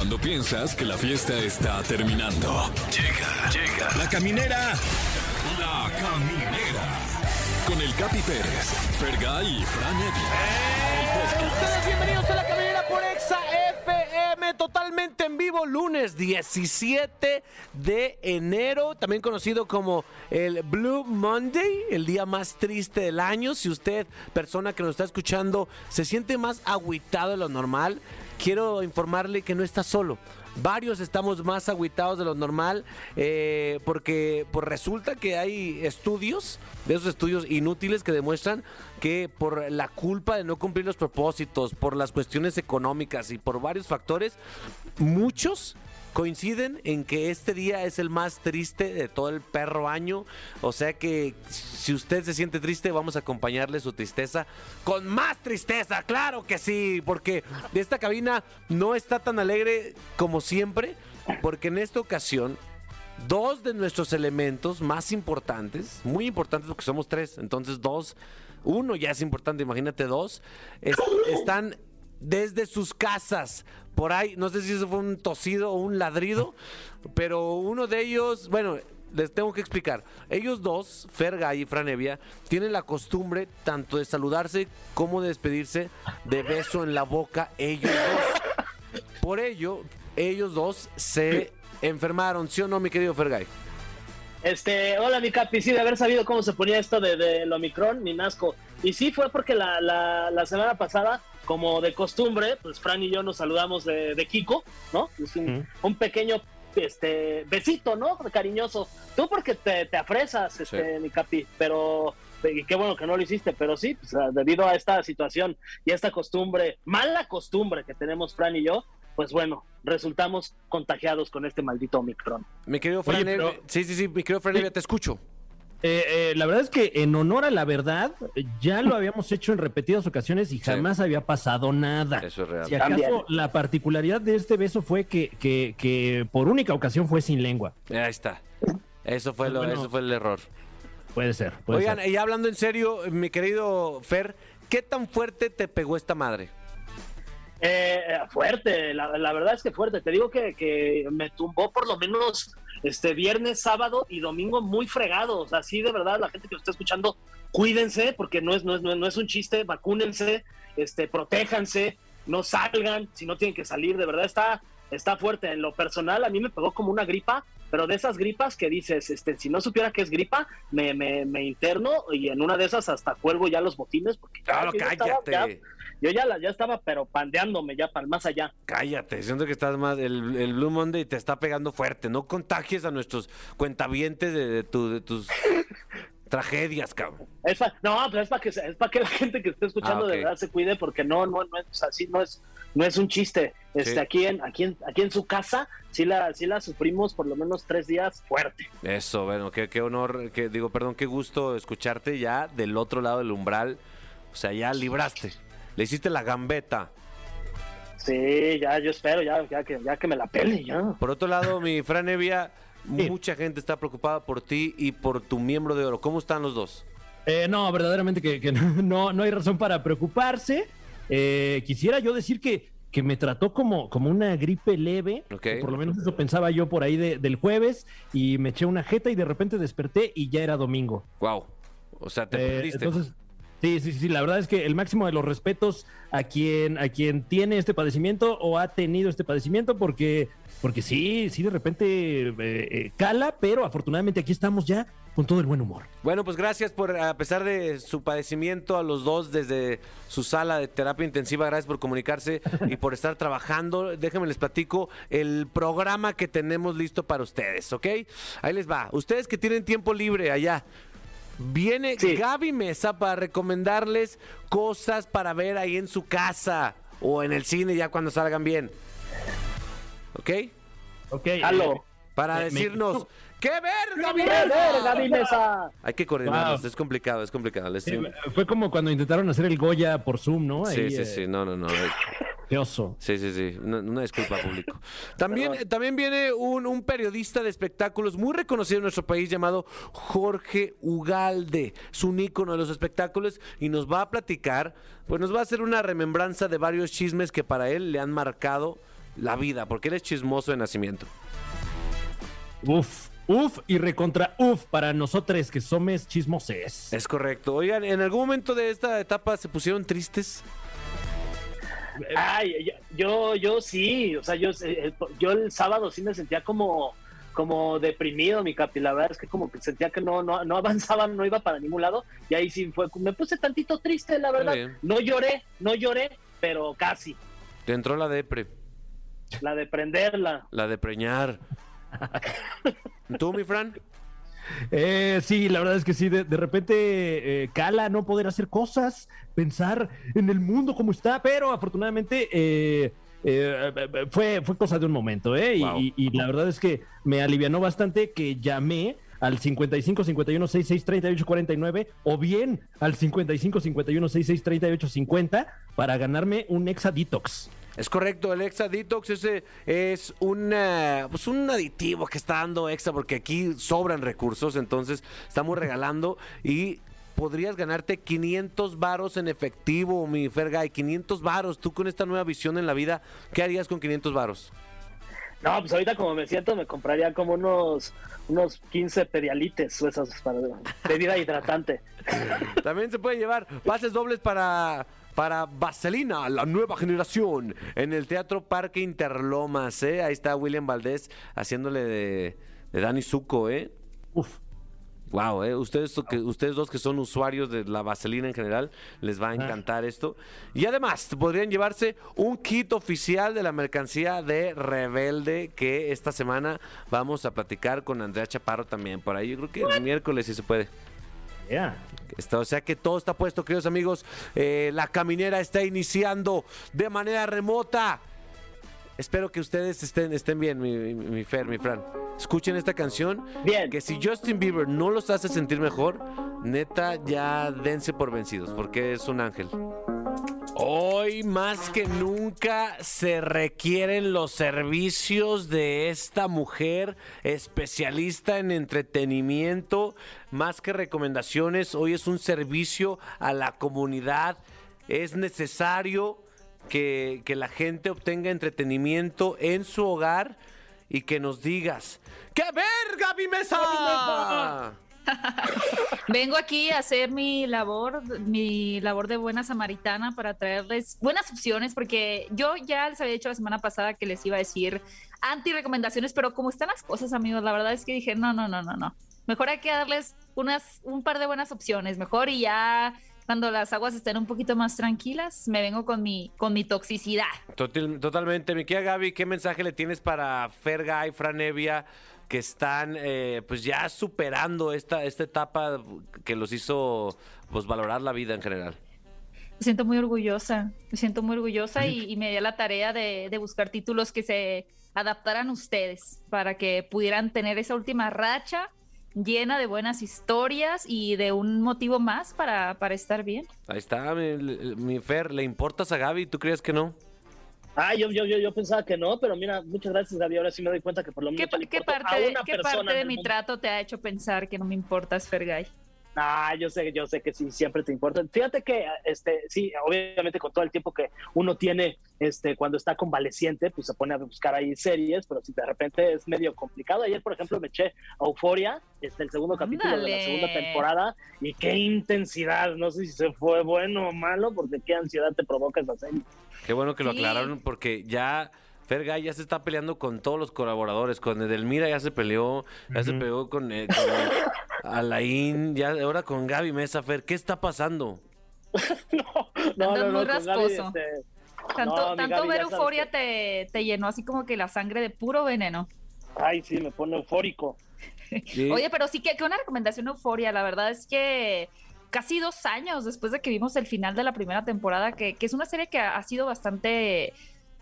Cuando piensas que la fiesta está terminando. Llega, llega. La caminera. La caminera. Con el Capi Pérez, Fergay y Fran Evia. Ustedes bienvenidos a la caminera por Exa FM, totalmente en vivo, lunes 17 de enero, también conocido como el Blue Monday, el día más triste del año. Si usted, persona que nos está escuchando, se siente más agüitado de lo normal, quiero informarle que no está solo. Varios estamos más agüitados de lo normal eh, porque pues resulta que hay estudios, de esos estudios inútiles que demuestran que por la culpa de no cumplir los propósitos, por las cuestiones económicas y por varios factores, muchos coinciden en que este día es el más triste de todo el perro año. O sea que si usted se siente triste, vamos a acompañarle su tristeza con más tristeza, claro que sí, porque esta cabina no está tan alegre como siempre, porque en esta ocasión dos de nuestros elementos más importantes, muy importantes porque somos tres, entonces dos, uno ya es importante, imagínate dos, es- están desde sus casas. Por ahí, no sé si eso fue un tosido o un ladrido, pero uno de ellos, bueno, les tengo que explicar. Ellos dos, Ferga y Franevia, tienen la costumbre tanto de saludarse como de despedirse de beso en la boca ellos dos. Por ello, ellos dos se enfermaron, ¿sí o no, mi querido Fergay? Este, hola mi capi, sí, de haber sabido cómo se ponía esto de, del Omicron, ni nasco. Y sí fue porque la, la, la semana pasada, como de costumbre, pues Fran y yo nos saludamos de, de Kiko, ¿no? Es un, un pequeño este besito, ¿no? Cariñoso. Tú porque te, te afresas, este, mi capi, pero y qué bueno que no lo hiciste, pero sí, pues, debido a esta situación y a esta costumbre, mala costumbre que tenemos Fran y yo, pues bueno, resultamos contagiados con este maldito Omicron. Mi querido Fran, Oye, pero- sí, sí, sí, mi querido Fran, te escucho. Eh, eh, la verdad es que en honor a la verdad, ya lo habíamos hecho en repetidas ocasiones y jamás había pasado nada. Eso es real. Si acaso También. la particularidad de este beso fue que, que, que por única ocasión fue sin lengua. Ahí está. Eso fue, lo, Bueno. eso fue el error. Puede ser. Puede Oigan, ser. y hablando en serio, mi querido Fer, ¿qué tan fuerte te pegó esta madre? Eh, eh, fuerte, la, la verdad es que fuerte. Te digo que, que me tumbó por lo menos este viernes, sábado y domingo muy fregados. Así de verdad, la gente que lo está escuchando, cuídense, porque no es, no es, no es, un chiste, vacúnense, este, protéjanse, no salgan si no tienen que salir. De verdad está, está fuerte. En lo personal, a mí me pegó como una gripa, pero de esas gripas que dices, este, si no supiera que es gripa, me, me, me interno y en una de esas hasta cuelgo ya los botines, porque Claro, estaba- cállate. ya- yo ya, la, ya estaba, pero pandeándome ya para más allá. Cállate, siento que estás más. El, el Blue Monday te está pegando fuerte. No contagies a nuestros cuentavientes de, de tu- de tus tragedias, cabrón. Es pa- no, pero es para que, es para que la gente que esté escuchando Ah, de verdad se cuide, porque no, no, no es así, no es, no es un chiste. Este, Sí. aquí en, aquí en, aquí en su casa, sí la, sí la sufrimos por lo menos tres días fuerte. Eso, bueno, qué, qué honor, que digo, perdón, qué gusto escucharte ya del otro lado del umbral. O sea, ya libraste. Le hiciste la gambeta. Sí, ya, yo espero, ya, ya que, ya que me la pele, ya. Por otro lado, mi Fran Evia, Sí. mucha gente está preocupada por ti y por tu miembro de oro. ¿Cómo están los dos? Eh, no, verdaderamente que, que no, no hay razón para preocuparse. Eh, quisiera yo decir que, que me trató como, como una gripe leve. Ok. o Por lo menos eso pensaba yo por ahí de- del jueves. Y me eché una jeta y de repente desperté y ya era domingo. Wow. O sea, te Eh, perdiste. entonces, sí, sí, sí, la verdad es que el máximo de los respetos a quien, a quien tiene este padecimiento o ha tenido este padecimiento, porque, porque sí, sí, de repente eh, eh, cala, pero afortunadamente aquí estamos ya con todo el buen humor. Bueno, pues gracias por, a pesar de su padecimiento, a los dos desde su sala de terapia intensiva, gracias por comunicarse y por estar trabajando. Déjenme les platico el programa que tenemos listo para ustedes, ¿ok? Ahí les va. Ustedes que tienen tiempo libre allá. Viene Sí. Gaby Mesa para recomendarles cosas para ver ahí en su casa o en el cine ya cuando salgan bien. ¿Ok? Ok. Halo. Para Me- me- decirnos, ¿qué ver, Gaby ¡Qué ver, Mesa? Gaby Mesa! Hay que coordinarnos, Wow. es complicado, es complicado. Les- Sí, fue como cuando intentaron hacer el Goya por Zoom, ¿no? Sí, sí, eh, sí, no, no, no. Qué oso. Sí, sí, sí, una, una disculpa público. También, también viene un, un periodista de espectáculos muy reconocido en nuestro país llamado Jorge Ugalde. Es un ícono de los espectáculos y nos va a platicar, pues nos va a hacer una remembranza de varios chismes que para él le han marcado la vida, porque eres chismoso de nacimiento. Uf, uf y recontra uf para nosotros que somos chismoses. Es correcto. Oigan, ¿en algún momento de esta etapa se pusieron tristes? Ay, yo, yo, sí, o sea, yo, eh, yo el sábado sí me sentía como, como deprimido, mi capi. La verdad es que como que sentía que no, no, no avanzaba, no iba para ningún lado. Y ahí sí fue, me puse tantito triste, la verdad. No lloré, no lloré, pero casi. Te entró la depre, La de prenderla. la de preñar. ¿Tú, mi Fran? Eh, sí, la verdad es que sí, de, de repente eh, cala no poder hacer cosas, pensar en el mundo como está, pero afortunadamente eh, eh, fue, fue cosa de un momento, ¿eh? Y, Wow. y- y la verdad es que me alivianó bastante que llamé al 55 51 66 38 49 o bien al 55 51 66 38 50 para ganarme un Exa Detox. Es correcto, el Exa Detox ese es una, pues un aditivo que está dando Exa porque aquí sobran recursos, entonces estamos regalando y podrías ganarte 500 varos en efectivo, mi Fergay, 500 varos. Tú con esta nueva visión en la vida, ¿qué harías con 500 varos? No, pues ahorita como me siento, me compraría como unos, unos 15 pedialites, o esas para bebida hidratante. También se puede llevar pases dobles para, para Vaselina, la nueva generación, en el Teatro Parque Interlomas, ¿eh? Ahí está William Valdés haciéndole de, de Dani Zuko, ¿eh? Uf. Wow, eh, ustedes, que, ustedes dos que son usuarios de la vaselina en general, les va a encantar esto. Y además, podrían llevarse un kit oficial de la mercancía de Rebelde que esta semana vamos a platicar con Andrea Chaparro también. Por ahí, yo creo que el miércoles sí se puede. Yeah. Está- o sea que todo está puesto, queridos amigos. Eh, la caminera está iniciando de manera remota. Espero que ustedes estén, estén bien, mi, mi, mi Fer, mi Fran. Escuchen esta canción. Bien. Que si Justin Bieber no los hace sentir mejor, neta, ya dense por vencidos, porque es un ángel. Hoy más que nunca se requieren los servicios de esta mujer especialista en entretenimiento, más que recomendaciones, hoy es un servicio a la comunidad, es necesario que, que la gente obtenga entretenimiento en su hogar y que nos digas, ¡qué verga mi mesa! Vengo aquí a hacer mi labor, mi labor de buena samaritana para traerles buenas opciones, porque yo ya les había dicho la semana pasada que les iba a decir anti recomendaciones, pero como están las cosas, amigos, la verdad es que dije, no, no, no, no, no. Mejor hay que darles unas, un par de buenas opciones, mejor y ya cuando las aguas estén un poquito más tranquilas, me vengo con mi, con mi toxicidad. Total- totalmente. Mi querida Gaby, ¿qué mensaje le tienes para Ferga y Franevia que están eh, pues ya superando esta, esta etapa que los hizo pues valorar la vida en general? Me siento muy orgullosa, me siento muy orgullosa y, y me di a la tarea de, de buscar títulos que se adaptaran a ustedes para que pudieran tener esa última racha llena de buenas historias y de un motivo más para, para estar bien. Ahí está, mi, mi Fer, ¿le importas a Gaby? ¿Tú crees que no? Ah, yo, yo, yo, yo pensaba que no, pero mira, muchas gracias, Gaby. Ahora sí me doy cuenta que por lo ¿Qué, menos le qué importo parte, a una qué parte de mi mundo. trato te ha hecho pensar que no me importas, Fergay? Ah, yo sé, yo sé que sí, siempre te importa. Fíjate que, este, sí, obviamente con todo el tiempo que uno tiene, este, cuando está convaleciente, pues se pone a buscar ahí series, pero si de repente es medio complicado. Ayer, por ejemplo, me eché Euforia, este, el segundo capítulo de la segunda temporada, y qué intensidad. No sé si se fue bueno o malo, porque qué ansiedad te provoca esa serie. Qué bueno que lo Sí. aclararon porque ya Ferga ya se está peleando con todos los colaboradores. Con Edelmira ya se peleó, ya se peleó con, eh, con Alain, ya ahora con Gaby Mesa, Fer. ¿Qué está pasando? no, no, no, muy Gaby, rasposo. este, Tanto, No, ver euforia te, te llenó así como que la sangre de puro veneno. ay, sí, me pone eufórico. Sí. Oye, pero sí que, que una recomendación euforia, la verdad es que casi dos años después de que vimos el final de la primera temporada, que, que es una serie que ha, ha sido bastante,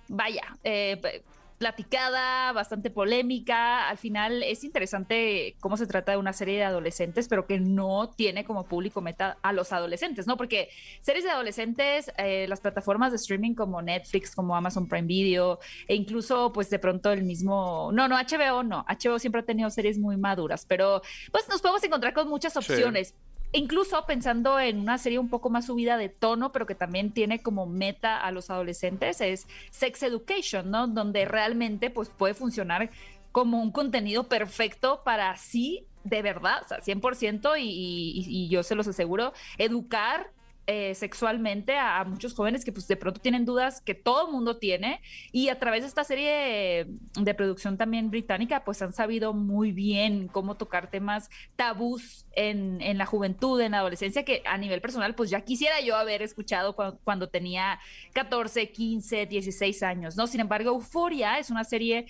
vaya, eh, platicada, bastante polémica. Al final es interesante cómo se trata de una serie de adolescentes, pero que no tiene como público meta a los adolescentes, ¿no? Porque series de adolescentes, eh, las plataformas de streaming como Netflix, como Amazon Prime Video, e incluso pues de pronto el mismo, no, no, HBO no, HBO siempre ha tenido series muy maduras, pero pues nos podemos encontrar con muchas Sí. Incluso pensando en una serie un poco más subida de tono, pero que también tiene como meta a los adolescentes, es Sex Education, ¿no? Donde realmente pues puede funcionar como un contenido perfecto para sí, de verdad, o sea, 100% y, y, y yo se los aseguro, educar eh, sexualmente a, muchos jóvenes que pues de pronto tienen dudas que todo el mundo tiene y a través de esta serie de, producción también británica pues han sabido muy bien cómo tocar temas tabús en, en, la juventud, en la adolescencia que a nivel personal pues ya quisiera yo haber escuchado cuando tenía 14, 15, 16 años, ¿no? Sin embargo, Euforia es una serie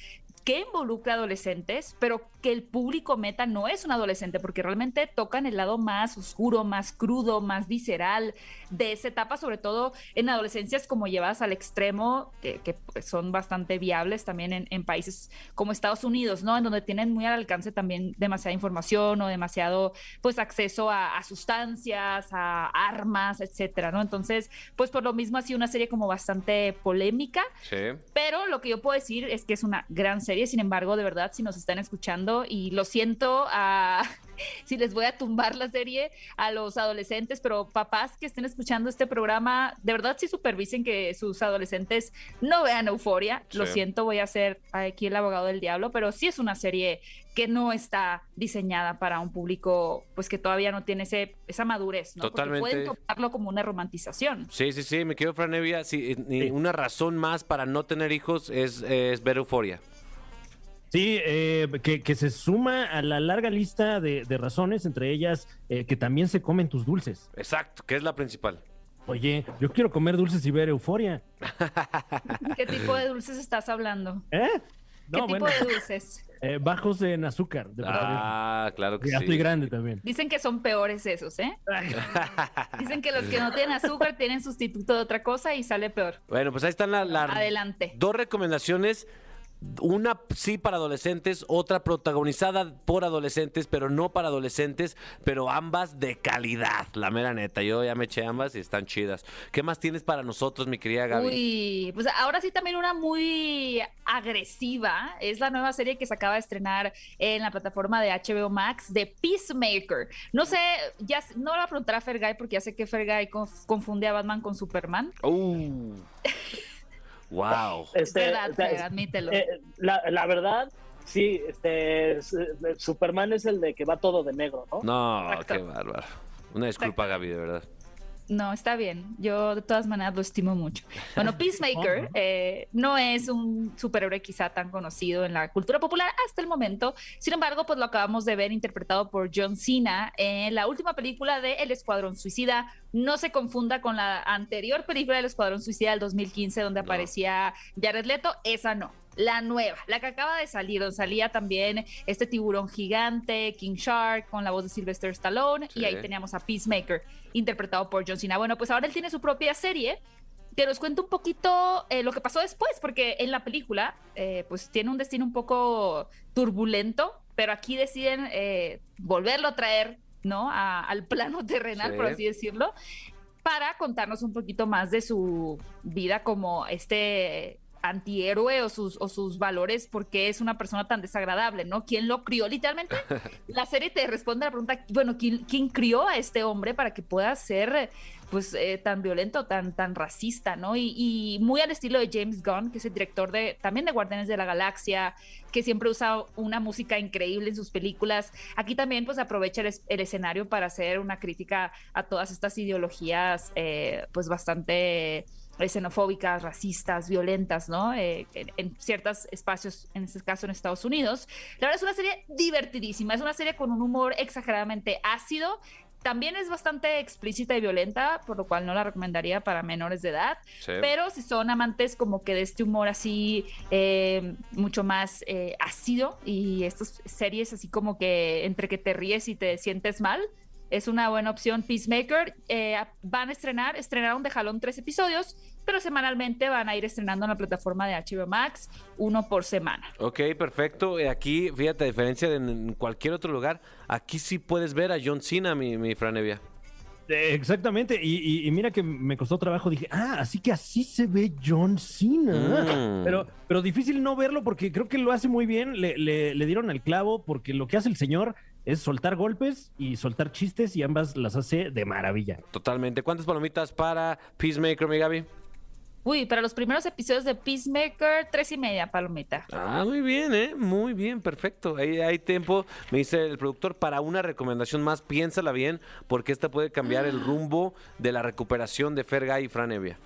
que involucra adolescentes, pero que el público meta no es un adolescente, porque realmente tocan el lado más oscuro, más crudo, más visceral de esa etapa, sobre todo en adolescencias como llevadas al extremo, que, que son bastante viables también en, en, países como Estados Unidos, ¿no? En donde tienen muy al alcance también demasiada información o demasiado, pues, acceso a, a sustancias, a armas, etcétera, ¿no? Entonces, pues, por lo mismo ha sido una serie como bastante polémica, Sí. pero lo que yo puedo decir es que es una gran serie sin embargo, de verdad, si nos están escuchando, y lo siento a, si les voy a tumbar la serie a los adolescentes, pero papás que estén escuchando este programa, de verdad sí supervisen que sus adolescentes no vean euforia. Sí. Lo siento, voy a ser aquí el abogado del diablo, pero sí es una serie que no está diseñada para un público pues que todavía no tiene ese, esa madurez, ¿no? Totalmente. Porque pueden tomarlo como una romantización. Sí, sí, sí, me quedo Fran Evia, sí, sí. una razón más para no tener hijos es, es ver euforia. Sí, eh, que, que, se suma a la larga lista de, de razones, entre ellas eh, que también se comen tus dulces. Exacto, que es la principal. Oye, yo quiero comer dulces y ver euforia. ¿Qué tipo de dulces estás hablando? ¿Eh? No, ¿Qué tipo bueno, de dulces? Eh, bajos en azúcar. De ah, claro que ya sí. estoy grande también. Dicen que son peores esos, ¿eh? Dicen que los que no tienen azúcar tienen sustituto de otra cosa y sale peor. Bueno, pues ahí están las la Adelante. dos recomendaciones una sí para adolescentes, otra protagonizada por adolescentes, pero no para adolescentes, pero ambas de calidad, la mera neta. Yo ya me eché ambas y están chidas. ¿Qué más tienes para nosotros, mi querida Gaby? Uy, pues ahora sí también una muy agresiva. Es la nueva serie que se acaba de estrenar en la plataforma de HBO Max de Peacemaker. No sé, ya no la preguntar a Fergay porque ya sé que Fergay confunde a Batman con Superman. Uh. Wow. Este, verdad, Fer, admítelo. Eh, la, la, verdad, sí, este Superman es el de que va todo de negro, ¿no? No, Exacto. qué bárbaro. Una disculpa, Exacto. Gaby, de verdad. No, está bien. Yo de todas maneras lo estimo mucho. Bueno, Peacemaker eh, no es un superhéroe quizá tan conocido en la cultura popular hasta el momento. Sin embargo, pues lo acabamos de ver interpretado por John Cena en la última película de El Escuadrón Suicida. No se confunda con la anterior película del Escuadrón Suicida del 2015 donde aparecía Jared Leto. Esa no la nueva, la que acaba de salir, donde salía también este tiburón gigante, King Shark, con la voz de Sylvester Stallone, sí. y ahí teníamos a Peacemaker, interpretado por John Cena. Bueno, pues ahora él tiene su propia serie, que nos cuenta un poquito eh, lo que pasó después, porque en la película, eh, pues tiene un destino un poco turbulento, pero aquí deciden eh, volverlo a traer, ¿no? A, al plano terrenal, sí. por así decirlo, para contarnos un poquito más de su vida como este antihéroe o sus, o sus valores porque es una persona tan desagradable, ¿no? ¿Quién lo crió? Literalmente, la serie te responde a la pregunta, bueno, ¿quién, quién crió a este hombre para que pueda ser pues eh, tan violento, tan, tan racista, ¿no? Y, y, muy al estilo de James Gunn, que es el director de también de Guardianes de la Galaxia, que siempre usa una música increíble en sus películas. Aquí también pues aprovecha el, el escenario para hacer una crítica a todas estas ideologías eh, pues bastante xenofóbicas, racistas, violentas, ¿no? Eh, en, en, ciertos espacios, en este caso en Estados Unidos. La verdad es una serie divertidísima, es una serie con un humor exageradamente ácido. También es bastante explícita y violenta, por lo cual no la recomendaría para menores de edad. Sí. Pero si son amantes como que de este humor así, eh, mucho más eh, ácido y estas series así como que entre que te ríes y te sientes mal, es una buena opción. Peacemaker eh, van a estrenar, estrenaron de jalón tres episodios, pero semanalmente van a ir estrenando en la plataforma de HBO Max, uno por semana. Ok, perfecto. Aquí, fíjate, a diferencia de en cualquier otro lugar, aquí sí puedes ver a John Cena, mi, mi Franevia. Exactamente, y, y, y, mira que me costó trabajo, dije, ah, así que así se ve John Cena. Mm. Pero, pero difícil no verlo porque creo que lo hace muy bien, le, le, le dieron al clavo porque lo que hace el señor es soltar golpes y soltar chistes y ambas las hace de maravilla. Totalmente. ¿Cuántas palomitas para Peacemaker, mi Gaby? Uy, para los primeros episodios de Peacemaker, tres y media, palomita. Ah, muy bien, ¿eh? Muy bien, perfecto. Ahí hay tiempo, me dice el productor, para una recomendación más, piénsala bien, porque esta puede cambiar el rumbo de la recuperación de Fergay y Fran Evia.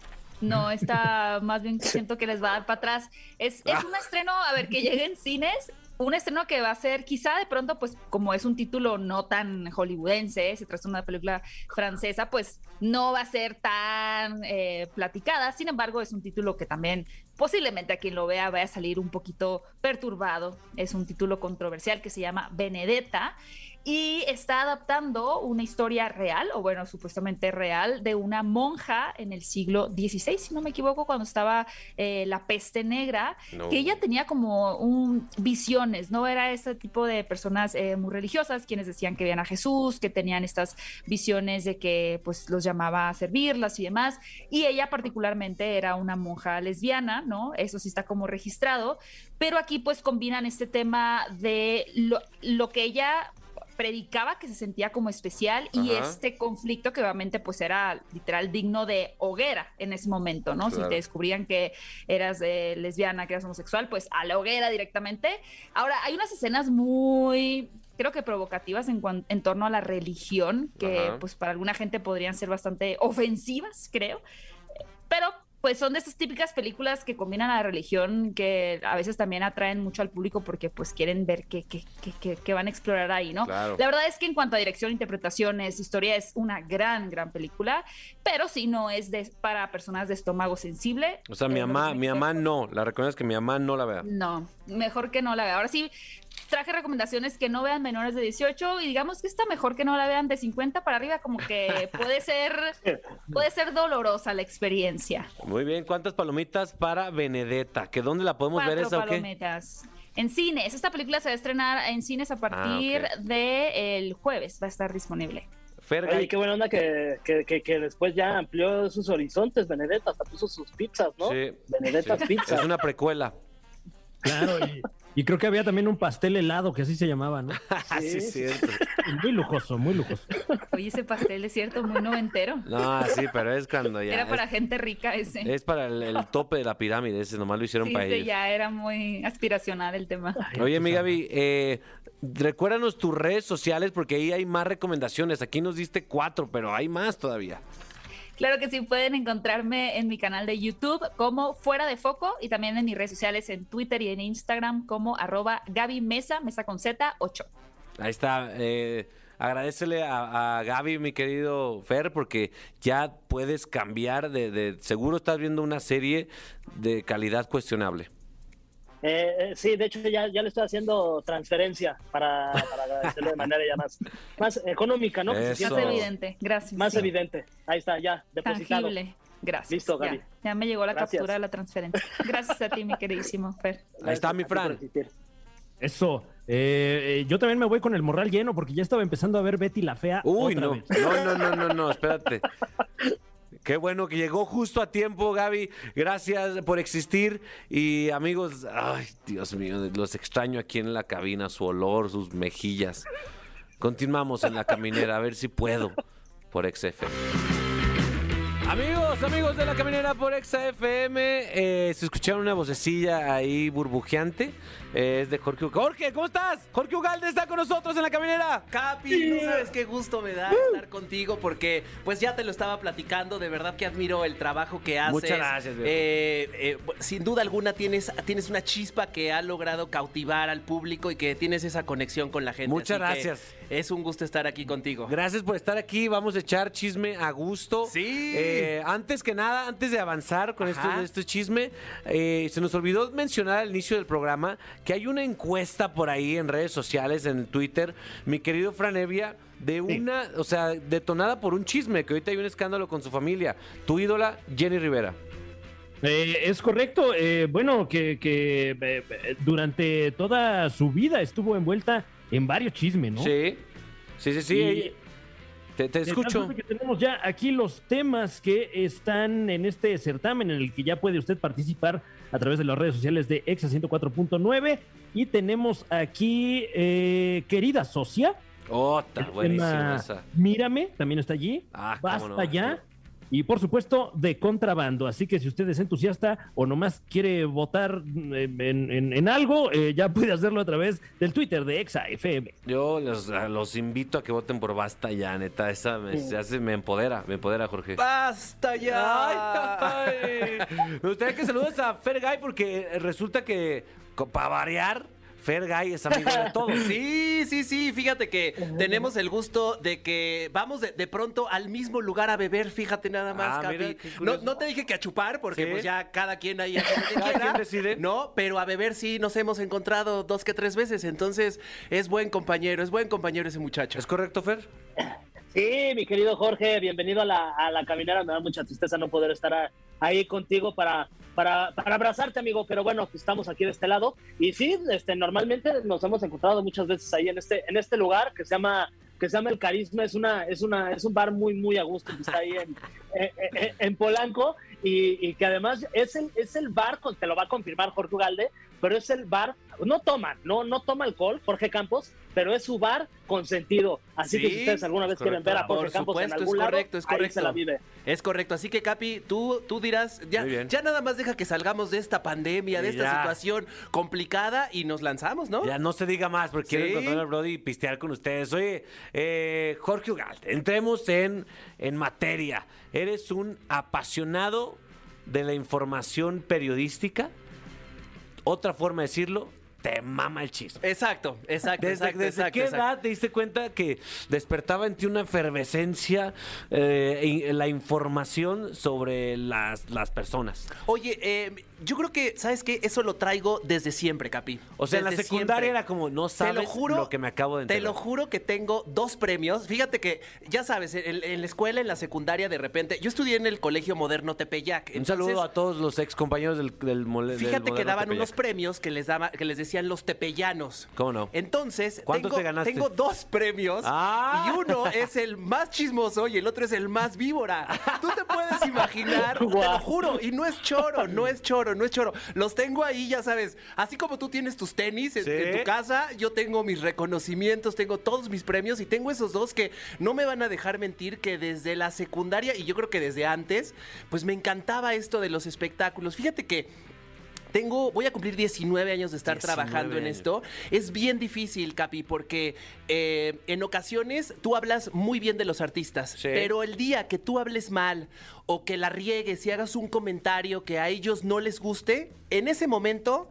No, está más bien siento que les va a dar para atrás. Es, es un estreno, a ver, que llegue en cines un estreno que va a ser quizá de pronto, pues como es un título no tan hollywoodense, se trata de una película francesa, pues no va a ser tan eh, platicada. Sin embargo, es un título que también posiblemente a quien lo vea vaya a salir un poquito perturbado. Es un título controversial que se llama Benedetta y está adaptando una historia real, o bueno, supuestamente real, de una monja en el siglo XVI, si no me equivoco, cuando estaba eh, la peste negra, que ella tenía como un, visiones, ¿no? Era ese tipo de personas eh, muy religiosas, quienes decían que veían a Jesús, que tenían estas visiones de que pues los llamaba a servirlas y demás, y ella particularmente era una monja lesbiana, ¿no? Eso sí está como registrado, pero aquí pues combinan este tema de lo, lo que ella predicaba que se sentía como especial y este conflicto que obviamente pues era literal digno de hoguera en ese momento, ¿no? Si te descubrían que eras eh, lesbiana, que eras homosexual, pues a la hoguera directamente. Ahora, hay unas escenas muy creo que provocativas en, en torno a la religión, que pues para alguna gente podrían ser bastante ofensivas, creo. Pero pues son de esas típicas películas que combinan a la religión que a veces también atraen mucho al público porque pues quieren ver qué, qué, qué, qué van a explorar ahí, ¿no? La verdad es que en cuanto a dirección, interpretaciones, historia es una gran, gran película, pero sí no es de, para personas de estómago sensible. O sea, mi mamá, mi mamá no, la reconozco que mi mamá no la vea. No, mejor que no la vea. Ahora sí, traje recomendaciones que no vean menores de 18 y digamos que está mejor que no la vean de 50 para arriba, como que puede ser, puede ser dolorosa la experiencia. Muy bien, ¿cuántas palomitas para Benedetta? ¿Que dónde la podemos ver esa palomitas. En cines, esta película se va a estrenar en cines a partir ah, del jueves, va a estar disponible. Ferga. qué buena onda que, que, después ya amplió sus horizontes, Benedetta, hasta puso sus pizzas, ¿no? Sí. Benedetta Pizza. Es una precuela. Claro, y y creo que había también un pastel helado, que así se llamaba, ¿no? sí, sí, cierto. Muy lujoso, muy lujoso. Oye, ese pastel es cierto, muy noventero. No, sí, pero es cuando ya. Era para gente rica ese. Es para el, tope de la pirámide, ese nomás lo hicieron para ellos. ya era muy aspiracional el tema. Oye, mi Gaby, eh, recuérdanos tus redes sociales porque ahí hay más recomendaciones. Aquí nos diste cuatro, pero hay más todavía. Claro que sí, pueden encontrarme en mi canal de YouTube como Fuera de Foco y también en mis redes sociales en Twitter y en Instagram como arroba Gaby Mesa, Mesa con Z 8. Ahí está. Eh, agradecele a, Gaby, mi querido Fer, porque ya puedes cambiar de... Seguro estás viendo una serie de calidad cuestionable. Eh, eh, sí, de hecho ya, ya le estoy haciendo transferencia para, para hacerlo de manera ya más, más económica, ¿no? Más evidente, gracias. Más evidente. Ahí está, ya, depositado. Tangible. Gracias. Listo, Gaby. Ya, me llegó la captura de la transferencia. Gracias a ti, mi queridísimo Fer. Ahí está mi Fran. Eso. Eh, yo también me voy con el morral lleno porque ya estaba empezando a ver Betty la Fea. Uy, otra no. Vez. no. No, no, no, no, espérate. Qué bueno que llegó justo a tiempo, Gaby. Gracias por existir. Y amigos, ay, Dios mío, los extraño aquí en la cabina, su olor, sus mejillas. Continuamos en la caminera, a ver si puedo por XFM. Amigos, amigos de la caminera por Exa FM, eh, se escucharon una vocecilla ahí burbujeante. Eh, es de Jorge. Jorge, ¿cómo estás? Jorge Ugalde está con nosotros en la caminera. Capi, no sabes qué gusto me da estar contigo porque pues ya te lo estaba platicando, de verdad que admiro el trabajo que haces. Muchas gracias. Eh, sin duda alguna tienes, tienes una chispa que ha logrado cautivar al público y que tienes esa conexión con la gente. Muchas gracias. Es un gusto estar aquí contigo. Gracias por estar aquí. Vamos a echar chisme a gusto. Sí. Eh, antes que nada, antes de avanzar con esto, este chisme, eh, se nos olvidó mencionar al inicio del programa que hay una encuesta por ahí en redes sociales, en Twitter, mi querido Franevia, de una, o sea, detonada por un chisme, que ahorita hay un escándalo con su familia. Tu ídola, Jenny Rivera. Eh, es correcto. bueno, que, durante toda su vida estuvo envuelta en varios chismes, ¿no? Sí, sí, sí, sí. te, te escucho. Que tenemos ya aquí los temas que están en este certamen en el que ya puede usted participar a través de las redes sociales de Exa 104.9 y tenemos aquí, eh, querida socia, Otra, El buenísima esa. Mírame, también está allí. Ah, Basta no. ya. Y por supuesto, de contrabando. Así que si usted es entusiasta o nomás quiere votar en, en- en algo, eh, ya puede hacerlo a través del Twitter de Exa FM. Yo los, invito a que voten por Basta ya, neta. Esa me, se hace- me empodera, me empodera, Jorge. ¡Basta ya! Ay, ay. Me gustaría que saludes a Fergay porque resulta que, para variar, Fergay es amigo de todos. Sí, sí, sí, fíjate que tenemos el gusto de que vamos de, de pronto al mismo lugar a beber, fíjate nada más, Ah, Capi. mira, qué no, curioso. no te dije que a chupar, porque Sí. pues ya cada quien ahí hace lo que Cada quiera. quien decide. No, pero a beber sí nos hemos encontrado dos que tres veces, entonces es buen compañero, es buen compañero ese muchacho. ¿Es correcto, Fer? Sí, mi querido Jorge, bienvenido a la, a la caminera. Me da mucha tristeza no poder estar ahí contigo para, para, para abrazarte, amigo. Pero bueno, pues estamos aquí de este lado. Y sí, este, normalmente nos hemos encontrado muchas veces ahí en este, en este lugar que se llama que se llama El Carisma, es una, es una, es un bar muy, muy a gusto que está ahí en, en, en- en Polanco y, que además es el, es el bar, te lo va a confirmar Jorge Ugalde, pero es el bar, no toman, no, no toma alcohol, Jorge Campos, pero es su bar consentido. Así que si ustedes alguna vez quieren ver a correcto. Jorge Por Campos en supuesto, algún es lado, correcto, es ahí se correcto. la vive. Es correcto, así que Capi, tú, tú dirás, ya, nada más deja que salgamos de esta pandemia, de esta ya. situación complicada y nos lanzamos, ¿no? Ya no se diga más porque quiero encontrar al Brody y pistear con ustedes. Oye, eh, Jorge Ugalde, entremos en, en materia. Eres un apasionado de la información periodística. Otra forma de decirlo, te mama el chisme. Exacto, exacto, ¿Desde, exacto, desde exacto, qué exacto. edad te diste cuenta que despertaba en ti una efervescencia eh, en la información sobre las, las personas? Oye, eh, yo creo que, ¿sabes qué? Eso lo traigo desde siempre, Capi. O sea, en la secundaria siempre. era como, no Te sabes lo juro, que me acabo de Te enterar. lo juro que tengo dos premios. Fíjate que, ya sabes, en, en la escuela, en la secundaria, de repente, yo estudié en el Colegio Moderno Tepeyac. Un entonces, saludo a todos los ex compañeros del, del, del Fíjate que daban Tepeyac. unos premios que les daba, que les decían los tepeyanos. ¿Cómo no? Entonces, ¿Cuántos tengo, te ganaste? tengo dos premios Ah. y uno es el más chismoso y el otro es el más víbora. Tú te puedes imaginar, te lo juro, y no es choro, no es choro, no es choro. Los tengo ahí, ya sabes, así como tú tienes tus tenis en, Sí. en tu casa, yo tengo mis reconocimientos, tengo todos mis premios y tengo esos dos que no me van a dejar mentir que desde la secundaria y yo creo que desde antes, pues me encantaba esto de los espectáculos. Fíjate que tengo, voy a cumplir 19 años de estar 19 trabajando en esto. Es bien difícil, Capi, porque eh, en ocasiones tú hablas muy bien de los artistas, Sí. pero el día que tú hables mal o que la riegues y hagas un comentario que a ellos no les guste, en ese momento...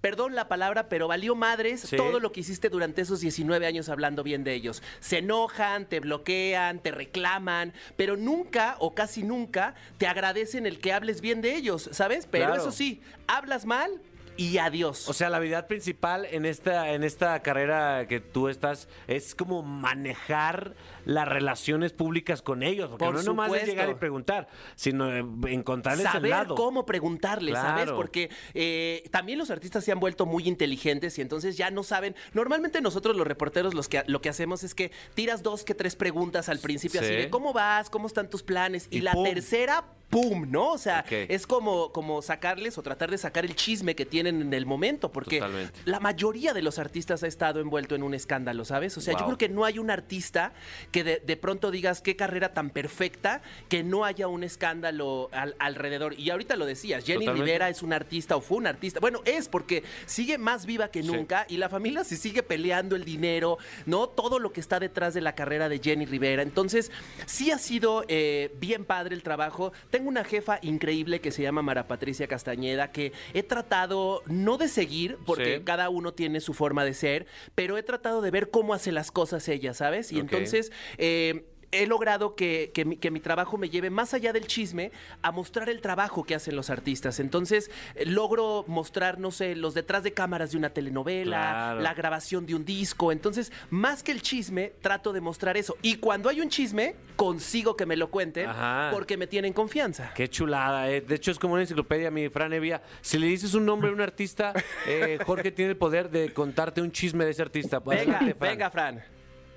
Perdón la palabra, pero valió madres Sí. todo lo que hiciste durante esos 19 años hablando bien de ellos. Se enojan, te bloquean, te reclaman, pero nunca o casi nunca te agradecen el que hables bien de ellos, ¿sabes? Pero Claro. eso sí, hablas mal y adiós. O sea, la habilidad principal en esta, en esta carrera que tú estás es como manejar las relaciones públicas con ellos. Porque Por no nomás es llegar y preguntar, sino encontrarles el saber lado. cómo preguntarles, ¿sabes? Claro. Porque eh, también los artistas se han vuelto muy inteligentes y entonces ya no saben. Normalmente nosotros los reporteros los que, lo que hacemos es que tiras dos que tres preguntas al principio, así Sí. de cómo vas, cómo están tus planes. Y, Y la pum. tercera, ¡pum! ¿No? O sea, es como, como sacarles o tratar de sacar el chisme que tienen en el momento. Porque Totalmente. la mayoría de los artistas ha estado envuelto en un escándalo, ¿sabes? O sea, yo creo que no hay un artista que de, de pronto digas qué carrera tan perfecta que no haya un escándalo al- alrededor. Y ahorita lo decías, Jenny Totalmente. Rivera es una artista o fue una artista. Bueno, es porque sigue más viva que Sí. nunca y la familia se sigue peleando el dinero, ¿no? Todo lo que está detrás de la carrera de Jenny Rivera. Entonces, sí ha sido eh, bien padre el trabajo. Tengo una jefa increíble que se llama Mara Patricia Castañeda, que he tratado no de seguir, porque Sí. cada uno tiene su forma de ser, pero he tratado de ver cómo hace las cosas ella, ¿sabes? Y entonces... eh, He logrado que, que mi, que mi trabajo me lleve más allá del chisme a mostrar el trabajo que hacen los artistas. Entonces, eh, logro mostrar, no sé, los detrás de cámaras de una telenovela, Claro. la grabación de un disco. Entonces, más que el chisme, trato de mostrar eso. Y cuando hay un chisme, consigo que me lo cuenten Ajá. porque me tienen confianza. Qué chulada, eh. De hecho, es como una enciclopedia, mi Fran Evia. Si le dices un nombre a un artista, eh, Jorge tiene el poder de contarte un chisme de ese artista. Venga, Adelante, Fran. venga, Fran.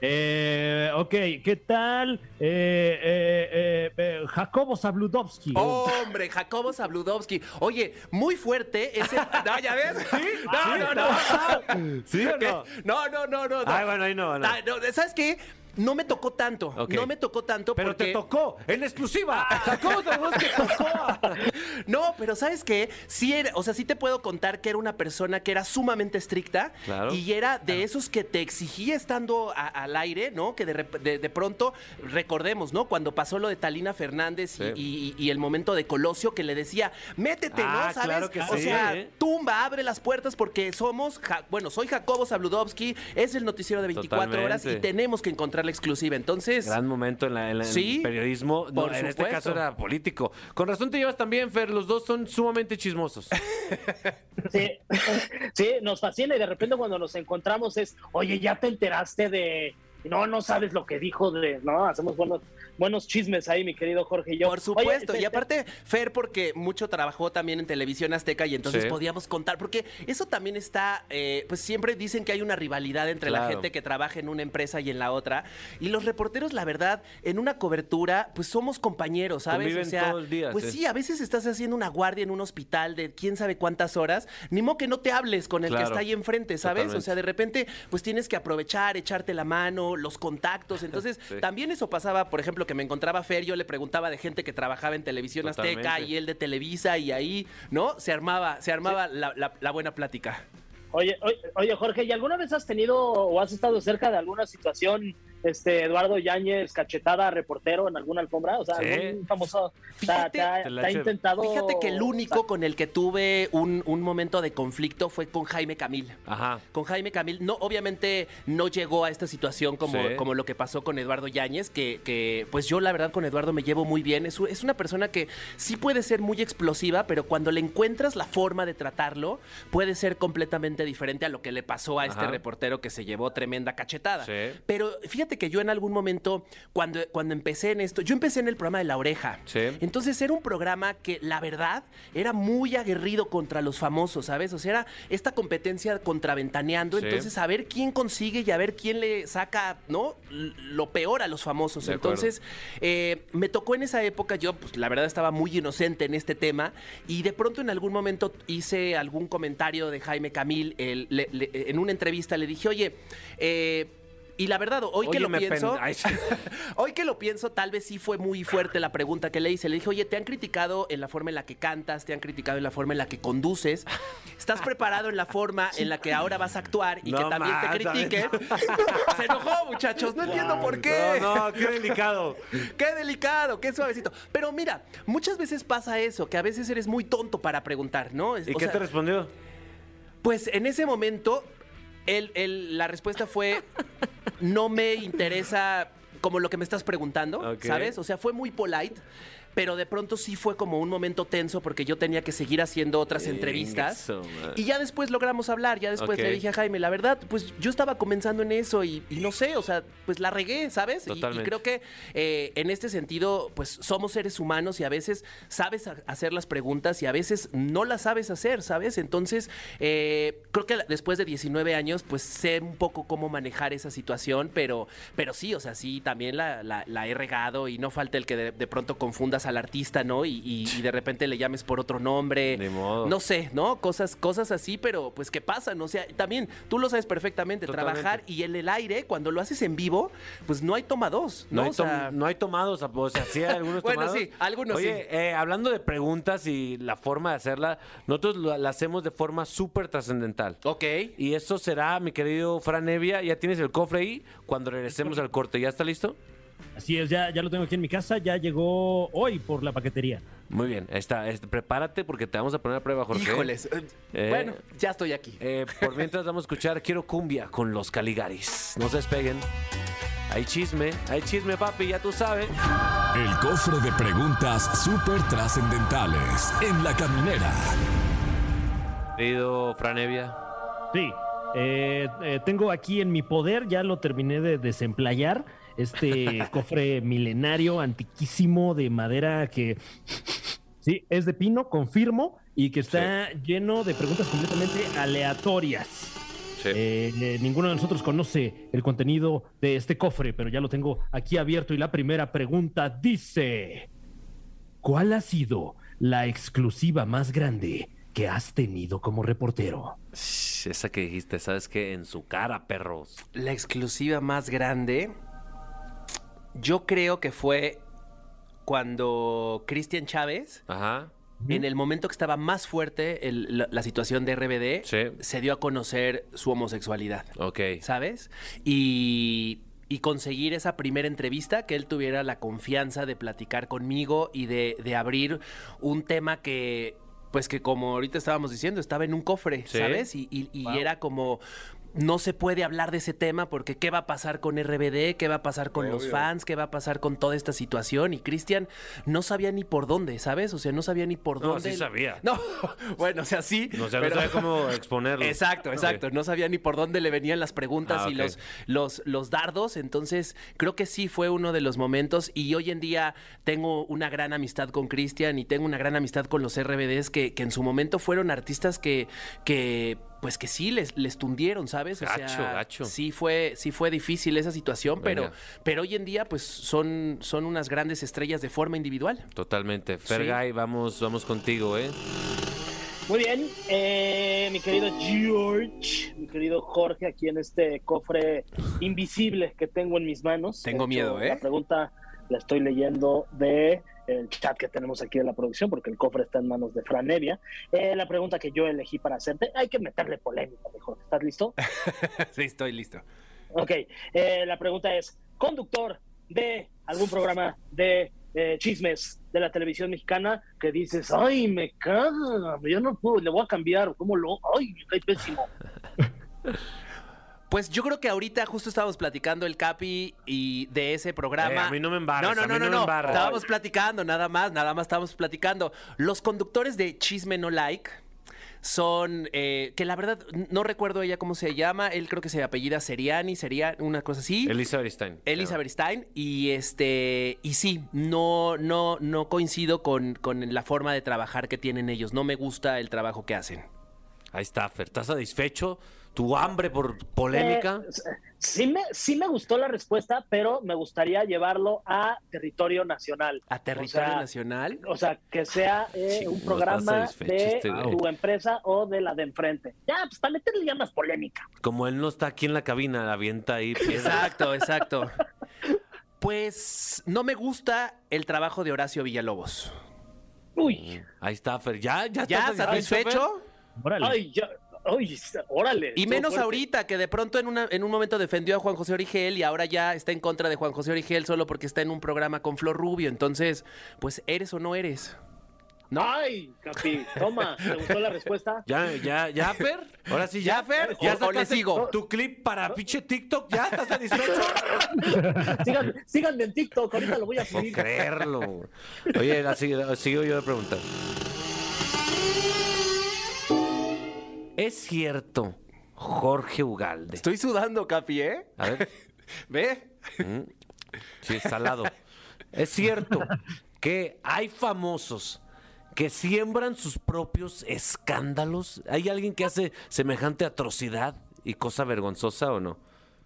Eh, ok, ¿qué tal? Eh, eh, eh, eh, Jacobo Zabludovsky. Hombre, Jacobo Zabludovsky. Oye, muy fuerte ese. No, ¿ya ves? No, no, no. ¿Sí o no? No, no, no, no. no. Ay, bueno, ahí no, no. Ah, no, ¿Sabes qué? No me tocó tanto. No me tocó tanto Pero porque... te tocó, en exclusiva. ¿Cómo te que tocó? No, pero ¿sabes qué? Sí era, o sea, sí te puedo contar que era una persona que era sumamente estricta Claro. y era de esos que te exigía estando a- al aire, ¿no? Que de, de- de pronto, recordemos, ¿no? Cuando pasó lo de Talina Fernández y, Sí. y- y el momento de Colosio que le decía, métete, Ah, ¿no? ¿Sabes? claro que o sí, sea, ¿eh? tumba, abre las puertas porque somos, Ja- bueno, soy Jacobo Zabludovsky, es el noticiero de 24 horas y tenemos que encontrar la exclusiva. Entonces, Gran momento en, la, en la- en Sí, el periodismo. No, por en este caso era político. Con razón te llevas también, Fer. Los dos son sumamente chismosos. Sí, sí, nos fascina y de repente cuando nos encontramos es, oye, ya te enteraste de, no, no sabes lo que dijo de, no, hacemos buenos, buenos chismes ahí, mi querido Jorge y yo. Por supuesto, Oye, y te- aparte, Fer, porque mucho trabajó también en televisión azteca y entonces Sí. podíamos contar, porque eso también está, eh, pues siempre dicen que hay una rivalidad entre la gente que trabaja en una empresa y en la otra, y los reporteros, la verdad, en una cobertura, pues somos compañeros, ¿sabes? Conviven o sea, todo el día, pues sí. sí, a veces estás haciendo una guardia en un hospital de quién sabe cuántas horas, ni modo que no te hables con el que está ahí enfrente, ¿sabes? O sea, de repente, pues tienes que aprovechar, echarte la mano, los contactos. Entonces, Sí. también eso pasaba, por ejemplo, que me encontraba Fer, yo le preguntaba de gente que trabajaba en televisión azteca y él de Televisa y ahí, ¿no? Se armaba, se armaba la, la- la buena plática. Oye, oye, oye, Jorge, ¿y alguna vez has tenido o has estado cerca de alguna situación, este, Eduardo Yáñez, cachetada, reportero en alguna alfombra? O sea, Sí. algún famoso, Fíjate- te, ha, Te la te ha eché- intentado... Fíjate que el único o sea, con el que tuve un, un momento de conflicto fue con Jaime Camil. Ajá. Con Jaime Camil, no, obviamente no llegó a esta situación como, Sí. como lo que pasó con Eduardo Yáñez, que, que, pues yo la verdad con Eduardo me llevo muy bien. Es, es una persona que sí puede ser muy explosiva, pero cuando le encuentras la forma de tratarlo, puede ser completamente diferente a lo que le pasó a este reportero que se llevó tremenda cachetada. Sí. Pero fíjate que yo en algún momento, cuando, cuando empecé en esto, yo empecé en el programa de La Oreja. Sí. Entonces era un programa que la verdad era muy aguerrido contra los famosos, ¿sabes? O sea, era esta competencia contraventaneando. Sí. Entonces, a ver quién consigue y a ver quién le saca, ¿no? Lo peor a los famosos. De. Entonces, eh, me tocó en esa época, yo, pues la verdad estaba muy inocente en este tema. Y de pronto en algún momento hice algún comentario de Jaime Camil. el- le- le- en una entrevista le dije, oye, eh, y la verdad, hoy que lo pienso. Hoy que lo pienso, tal vez sí fue muy fuerte la pregunta que le hice. Le dije, oye, te han criticado en la forma en la que cantas, te han criticado en la forma en la que conduces. ¿Estás preparado en la forma en la que ahora vas a actuar y No que también más, te critiquen? Se enojó, muchachos. No entiendo por qué. No, no, qué delicado. Qué delicado, qué suavecito. Pero mira, muchas veces pasa eso, que a veces eres muy tonto para preguntar, ¿no? ¿Y o qué sea, te respondió? Pues en ese momento, él- él- la respuesta fue, no me interesa como lo que me estás preguntando. ¿sabes? O sea, fue muy polite. Pero de pronto sí fue como un momento tenso porque yo tenía que seguir haciendo otras entrevistas. Y ya después logramos hablar, ya después le dije a Jaime, la verdad, pues yo estaba comenzando en eso y, y no sé, o sea, pues la regué, ¿sabes? Y- creo que eh, en este sentido, pues somos seres humanos y a veces sabes ha- hacer las preguntas y a veces no las sabes hacer, ¿sabes? Entonces, eh, creo que después de 19 años, pues sé un poco cómo manejar esa situación, pero, pero sí, o sea, sí, también la, la- la he regado y no falta el que de, de pronto al artista, ¿no? Y, y- y de repente le llames por otro nombre. Ni modo. No sé, ¿no? Cosas, cosas así, pero pues que pasan, o sea, también tú lo sabes perfectamente, Totalmente. trabajar y en el aire, cuando lo haces en vivo, pues no hay toma dos, ¿no? No, hay, O sea, tom- no hay tomados, o sea, sí hay algunos Bueno, tomados. sí, algunos Oye, sí. eh, hablando de preguntas y la forma de hacerla, nosotros la hacemos de forma súper trascendental. Ok. Y eso será, mi querido Fran Evia, ya tienes el cofre ahí cuando regresemos al corte. ¿Ya está listo? Así es, ya, ya lo tengo aquí en mi casa, ya llegó hoy por la paquetería. Muy bien, ahí está. Este, prepárate porque te vamos a poner a prueba, Jorge. Híjoles. eh, Eh. Bueno, ya estoy aquí. Eh, por mientras vamos a escuchar Quiero Cumbia con los Caligaris. No se despeguen. Hay chisme, hay chisme, papi, ya tú sabes. El cofre de preguntas súper trascendentales en la caminera. Querido Fran Evia. Sí, eh, eh, tengo aquí en mi poder, ya lo terminé de desemplayar, este cofre milenario, antiquísimo, de madera que, sí, es de pino, confirmo, y que está lleno de preguntas completamente aleatorias. Sí. Eh, eh, ninguno de nosotros conoce el contenido de este cofre, pero ya lo tengo aquí abierto y la primera pregunta dice, ¿cuál ha sido la exclusiva más grande que has tenido como reportero? Shh, Esa que dijiste, ¿sabes qué? En su cara, perros. La exclusiva más grande, yo creo que fue cuando Cristian Chávez, Ajá. en el momento que estaba más fuerte el- la, la situación de RBD, Sí. se dio a conocer su homosexualidad, Ok. ¿sabes? Y, y conseguir esa primera entrevista, que él tuviera la confianza de platicar conmigo y de, de abrir un tema que... Pues que como ahorita estábamos diciendo, estaba en un cofre, Sí. ¿sabes? Y, y- y era como, no se puede hablar de ese tema porque ¿qué va a pasar con RBD? ¿Qué va a pasar con los fans? ¿Qué va a pasar con toda esta situación? Y Cristian no sabía ni por dónde, ¿sabes? O sea, no sabía ni por No, dónde. sí sabía. No, bueno, o sea, sí. No, o sea, no sabía cómo exponerlo. Exacto, exacto. No sabía ni por dónde le venían las preguntas Ah, y los, los, los dardos. Entonces, creo que sí fue uno de los momentos. Y hoy en día tengo una gran amistad con Cristian y tengo una gran amistad con los RBDs que, que en su momento fueron artistas que, que pues que sí les, les tundieron, ¿sabes? O Gacho, sea, gacho. Sí fue, sí fue difícil esa situación, pero, Venga. pero hoy en día, pues son, son unas grandes estrellas de forma individual. Totalmente. Fergay, vamos, vamos contigo, ¿eh? Muy bien, eh, mi querido George, mi querido Jorge, aquí en este cofre invisible que tengo en mis manos. Tengo miedo, ¿eh? La pregunta la estoy leyendo de el chat que tenemos aquí de la producción, porque el cofre está en manos de Fran Evia. Eh, la pregunta que yo elegí para hacerte, hay que meterle polémica, mejor. ¿Estás listo? sí, estoy listo. Ok, eh, la pregunta es, conductor de algún programa de eh, chismes de la televisión mexicana que dices, ay, me caga, yo no puedo, le voy a cambiar, ¿cómo lo? Ay, me cae pésimo. Pues yo creo que ahorita justo estábamos platicando el Capi y de ese programa. Eh, a mí no me embarres, No, no, a no, mí no. Estábamos platicando, nada más, nada más estábamos platicando. Los conductores de Chisme No Like son, eh, que la verdad no recuerdo ella cómo se llama, él creo que se apellida Seriani, sería una cosa así. Elizabeth Stein. Elizabeth Stein y este y sí no no no coincido con, con la forma de trabajar que tienen ellos no me gusta el trabajo que hacen Ahí está, Fer. ¿Estás satisfecho? ¿Tu hambre por polémica? Eh, sí, me, sí me gustó la respuesta, pero me gustaría llevarlo a territorio nacional. a territorio O sea, nacional O sea, que sea eh, Sí, un programa de este tu empresa o de la de enfrente. Ya, pues para meterle ya más polémica. Como él no está aquí en la cabina, la avienta ahí. exacto exacto pues no me gusta el trabajo de Horacio Villalobos Uy, Ahí está, Fer. ¿Ya, ya, ya estás satisfecho Órale. ay, ya, ay, órale. y menos fuerte. ahorita que de pronto en, una, en un momento defendió a Juan José Origel y ahora ya está en contra de Juan José Origel solo porque está en un programa con Flor Rubio entonces pues eres o no eres ¿no? Ay, Capi, toma, ¿te gustó la respuesta? ¿Ya, ya, ya, Fer? Ahora sí, ya, Fer. ¿O- ¿Ya o le sigo? tu clip para pinche TikTok? ¿Ya estás satisfecho? Síganme, síganme en TikTok, ahorita lo voy a No subir. creerlo. Oye, la sigo, sigo yo de preguntar. ¿Es cierto, Jorge Ugalde? Estoy sudando, Capi, ¿eh? A ver, ¿Ve? sí, salado. ¿Es cierto que hay famosos que siembran sus propios escándalos? ¿Hay alguien que hace semejante atrocidad y cosa vergonzosa o no?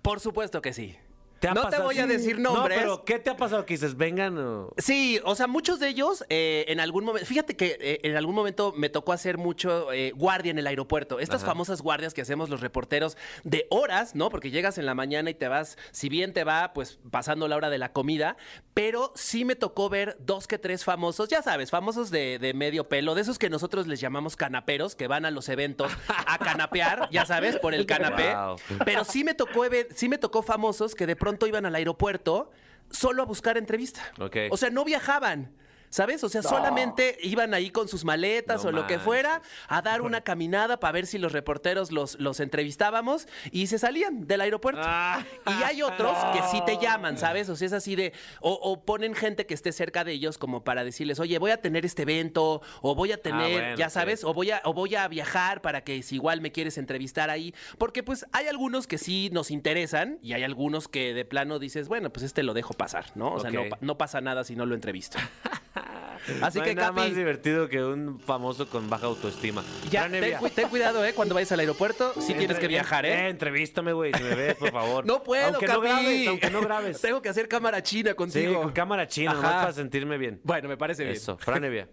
Por supuesto que sí. ¿Te ha no te voy a decir nombres. No, pero ¿qué te ha pasado que dices, vengan o... Sí, o sea, muchos de ellos eh, en algún momento, fíjate que eh, en algún momento me tocó hacer mucho eh, guardia en el aeropuerto. Estas Ajá. famosas guardias que hacemos los reporteros de horas, ¿no? Porque llegas en la mañana y te vas, si bien te va, pues pasando la hora de la comida, pero sí me tocó ver dos que tres famosos, ya sabes, famosos de, de medio pelo, de esos que nosotros les llamamos canaperos, que van a los eventos a canapear, ya sabes, por el canapé. Wow. Pero sí me tocó sí me tocó famosos que de pronto iban al aeropuerto solo a buscar entrevista. Ok. O sea, no viajaban. ¿Sabes? O sea, solamente iban ahí con sus maletas No o lo que fuera a dar una caminada para ver si los reporteros los, los entrevistábamos y se salían del aeropuerto. Ah. Y hay otros que sí te llaman, ¿sabes? O sea, es así de. O, o ponen gente que esté cerca de ellos como para decirles, oye, voy a tener este evento, o voy a tener, Ah, bueno, ya sabes, o voy, a, o voy a viajar para que si igual me quieres entrevistar ahí. Porque pues hay algunos que sí nos interesan y hay algunos que de plano dices, bueno, pues este lo dejo pasar, ¿no? O sea, no, no pasa nada si no lo entrevisto. Así No que, hay nada más Capi, divertido que un famoso con baja autoestima. ya, ten, cu- ten cuidado, ¿eh? Cuando vayas al aeropuerto, sí tienes que viajar, eh, ¿eh? entrevístame, güey, si me ves, por favor. No puedo, aunque no Capi. grabes, aunque no grabes. Tengo que hacer cámara china Sí, contigo. con cámara china, nomás para sentirme bien. Bueno, me parece bien. Eso, Fran Evia.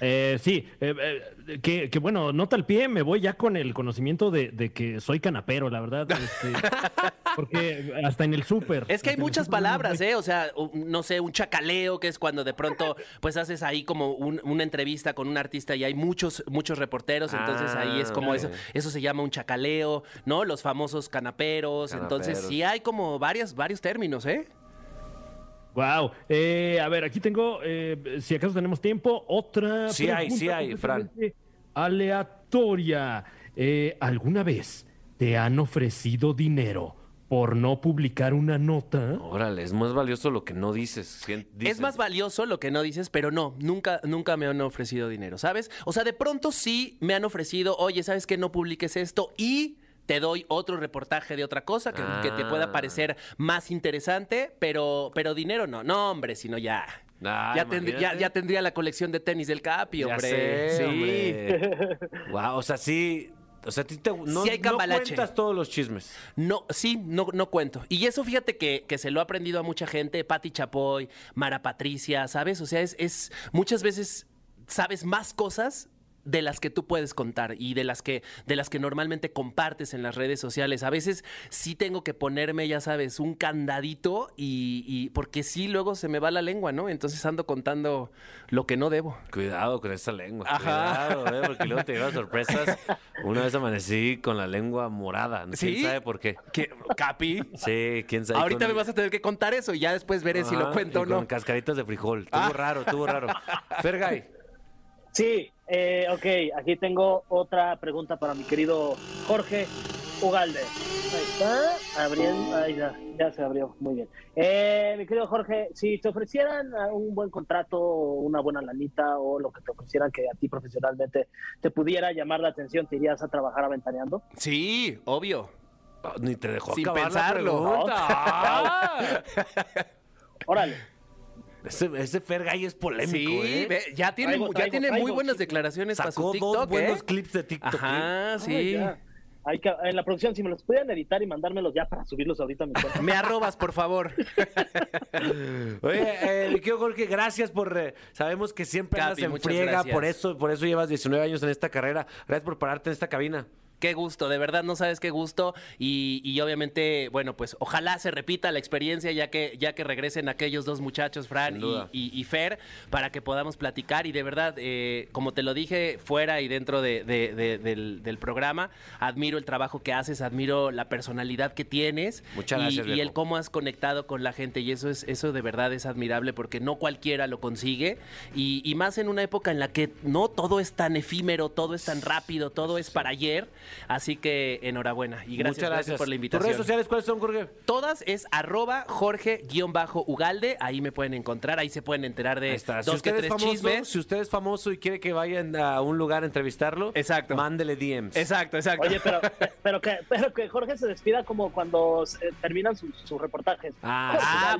Eh, sí, eh, eh, que, que bueno, nota al pie, me voy ya con el conocimiento de, de que soy canapero, la verdad. este, porque hasta en el súper. Es que hay muchas palabras. ¿eh? O sea, un- no sé, un chacaleo, que es cuando de pronto pues haces ahí como un- una entrevista con un artista y hay muchos, muchos reporteros, entonces ahí es como Ah, eso, ok. eso se llama un chacaleo, ¿no? Los famosos canaperos, entonces Canaperos. sí hay como varias, varios términos, ¿eh? Wow. Eh, a ver, aquí tengo, eh, si acaso tenemos tiempo, otra. Sí hay, sí pregunta hay, Fran. Aleatoria. Eh, ¿Alguna vez te han ofrecido dinero por no publicar una nota? Órale, es más valioso lo que no dices. Es más valioso lo que no dices, pero no, nunca, nunca me han ofrecido dinero, ¿sabes? O sea, de pronto sí me han ofrecido, oye, ¿sabes qué? No publiques esto y te doy otro reportaje de otra cosa que, que te pueda Ah. parecer más interesante, pero, pero dinero no. No, hombre, sino ya. Ah, ya, ya, ya tendría la colección de tenis del Capi, Ya hombre. sé, sí. hombre. Wow, o sea, sí. O sea, te, no, Sí hay no cuentas todos los chismes. No, sí, no, no cuento. Y eso fíjate que, que se lo ha aprendido a mucha gente, Patti Chapoy, Mara Patricia, ¿sabes? O sea, es, es muchas veces sabes más cosas de las que tú puedes contar y de las que de las que normalmente compartes en las redes sociales. A veces sí tengo que ponerme, ya sabes, un candadito y, y- porque sí luego se me va la lengua, ¿no? Entonces ando contando lo que no debo. Cuidado con esa lengua. Ajá. Cuidado, eh, porque luego te llevas sorpresas. Una vez amanecí con la lengua morada. ¿Quién ¿Sí? sabe por qué? ¿Qué? Capi. Sí, quién sabe. Ahorita Con- me vas a tener que contar eso y ya después veré si lo cuento y o no. Con cascaritas de frijol. Estuvo Ah. raro, estuvo raro. Fergay. Sí, eh, ok, aquí tengo otra pregunta para mi querido Jorge Ugalde. Ahí está, abriendo, ahí ya, ya se abrió, muy bien. Eh, mi querido Jorge, si te ofrecieran ah, un buen contrato, una buena lanita o lo que te ofrecieran que a ti profesionalmente te pudiera llamar la atención, ¿te irías a trabajar aventaneando? Sí, obvio. Oh, ni te dejó Sin acabar la pensarlo. pregunta. Ah. Órale. Ese, ese Fergay es polémico, Sí, ¿eh? ya tiene, Traigo, ya traigo, tiene muy buenas sí. declaraciones para Sacó su TikTok, dos buenos ¿eh? clips de TikTok. ¿eh? Ajá, Ay, sí. ya. Hay que, en la producción, si me los pudieran editar y mandármelos ya para subirlos ahorita a mi cuenta. Me arrobas, por favor. Oye, eh, Jorge, gracias por. eh, sabemos que siempre Capi, andas en friega, gracias. por eso, por eso llevas 19 años en esta carrera. Gracias por pararte en esta cabina. Qué gusto, de verdad no sabes qué gusto. Y, y obviamente, bueno, pues ojalá se repita la experiencia ya que, ya que regresen aquellos dos muchachos, Fran y, duda. y- y Fer, para que podamos platicar. Y de verdad, eh, como te lo dije fuera y dentro de- de- de- del, del programa, admiro el trabajo que haces, admiro la personalidad que tienes. Muchas gracias, y, el cómo has conectado con la gente y eso es eso de verdad es admirable porque no cualquiera lo consigue. Y, y más en una época en la que no todo es tan efímero, todo es tan rápido, todo es. para ayer, así que enhorabuena y gracias, Muchas gracias por la ¿Tus invitación. redes sociales cuáles son, Jorge? Todas es arroba Jorge-Ugalde, ahí me pueden encontrar, ahí se pueden enterar de está. Si dos que usted, es tres famoso, chismes. si usted es famoso y quiere que vayan a un lugar a entrevistarlo, Exacto. mándele DMs. Exacto, exacto. Oye, pero, pero, que, pero que Jorge se despida como cuando terminan sus, sus reportajes. Ah, Ah,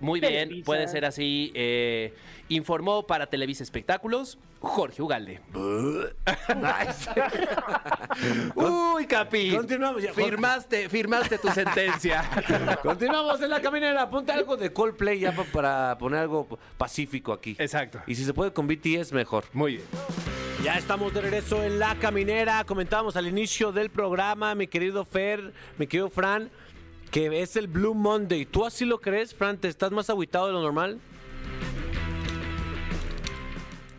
muy bien, Televisa. puede ser así. eh, informó para Televisa Espectáculos Jorge Ugalde. Uy, Capi. Continuamos ya. Firmaste, firmaste tu sentencia. Continuamos en la caminera. Ponte algo de Coldplay ya pa- para poner algo pacífico aquí. Exacto. Y si se puede con BTS, mejor. Muy bien. Ya estamos de regreso en La Caminera. Comentábamos al inicio del programa, mi querido Fer, mi querido Fran, que es el Blue Monday. ¿Tú así lo crees, Fran? ¿Te estás más agüitado de lo normal?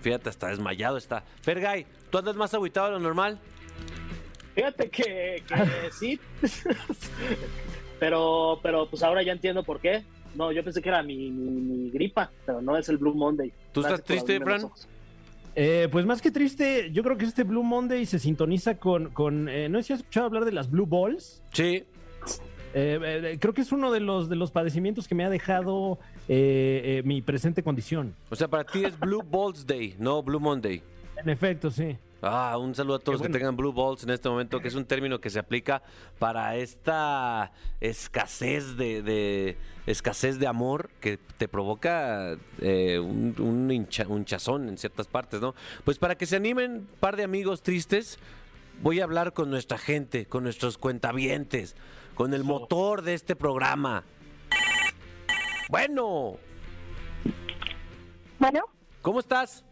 Fíjate, está desmayado está. Fergay, ¿tú andas más agüitado de lo normal? Fíjate que, que sí. pero, pero pues ahora ya entiendo por qué. No, yo pensé que era mi, mi- mi gripa, pero no es el Blue Monday. ¿Tú Gracias estás triste, Fran? Eh, pues más que triste, yo creo que este Blue Monday se sintoniza con, con eh, no sé si has escuchado hablar de las Blue Balls. Sí. Eh, eh, creo que es uno de los, de los padecimientos que me ha dejado eh, eh, mi presente condición. O sea, para ti es Blue Balls Day, no Blue Monday. En efecto, sí. Ah, un saludo a todos los que tengan blue balls en este momento, que es un término que se aplica para esta escasez de, de- escasez de amor que te provoca eh, un, un hincha- un chazón en ciertas partes, ¿no? Pues para que se animen, par de amigos tristes, voy a hablar con nuestra gente, con nuestros cuentavientes, con el motor de este programa. Bueno, Bueno, ¿cómo estás?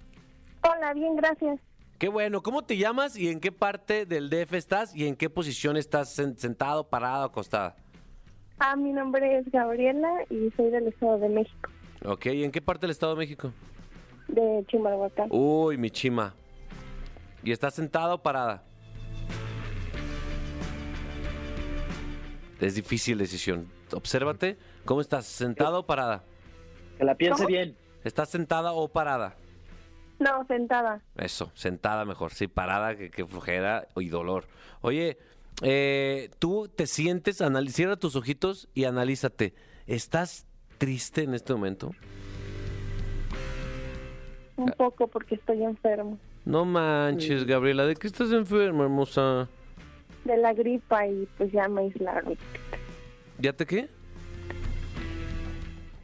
hola, bien, gracias. Qué bueno. ¿Cómo te llamas y en qué parte del DF estás y en qué posición estás sen- sentado, parado, acostada? Ah, mi nombre es Gabriela y soy del Estado de México, Ok, ¿y en qué parte del Estado de México? de Chimalhuacán. Uy, mi chima. ¿Y estás sentada o parada? Es difícil decisión. Obsérvate. ¿Cómo estás? ¿Sentada o parada? Que la piense ¿Cómo? bien. ¿Estás sentada o parada? No, sentada. Eso, sentada mejor. Sí, parada, que, que flojera y dolor. Oye, eh, tú te sientes, anal- cierra tus ojitos y analízate. ¿Estás triste en este momento? Un Ah. poco porque estoy enfermo No manches, Gabriela, ¿de qué estás enferma, hermosa? de la gripa y pues ya me aislaron. ¿Ya te qué?